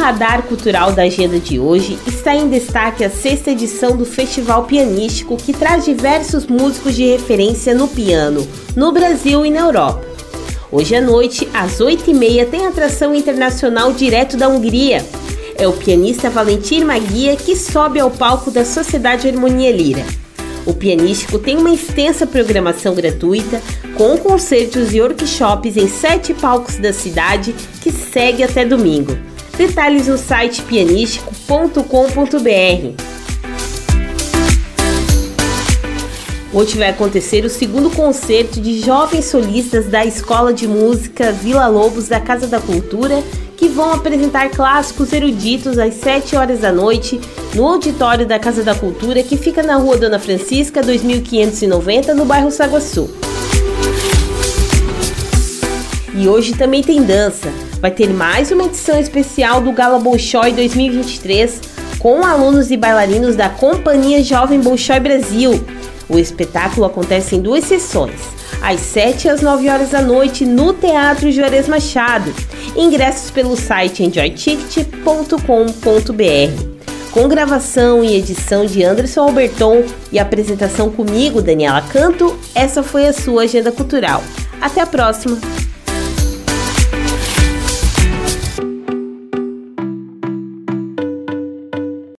radar cultural da agenda de hoje está em destaque a sexta edição do Festival Pianístico, que traz diversos músicos de referência no piano, no Brasil e na Europa. Hoje à noite, às 8h30, tem atração internacional direto da Hungria. É o pianista Valentim Maguia que sobe ao palco da Sociedade Harmonia Lira. O Pianístico tem uma extensa programação gratuita, com concertos e workshops em sete palcos da cidade, que segue até domingo. Detalhes no site pianístico.com.br. Hoje vai acontecer o segundo concerto de jovens solistas da Escola de Música Vila Lobos da Casa da Cultura, que vão apresentar clássicos eruditos às 7 horas da noite no auditório da Casa da Cultura, que fica na Rua Dona Francisca, 2590, no bairro Saguaçu. E hoje também tem dança vai ter mais uma edição especial do Gala Bolshoi 2023 com alunos e bailarinos da Companhia Jovem Bolshoi Brasil. O espetáculo acontece em duas sessões, às 7 e às 9 horas da noite no Teatro Juarez Machado. Ingressos pelo site enjoyticket.com.br. Com gravação e edição de Anderson Alberton e apresentação comigo, Daniela Canto, essa foi a sua agenda cultural. Até a próxima!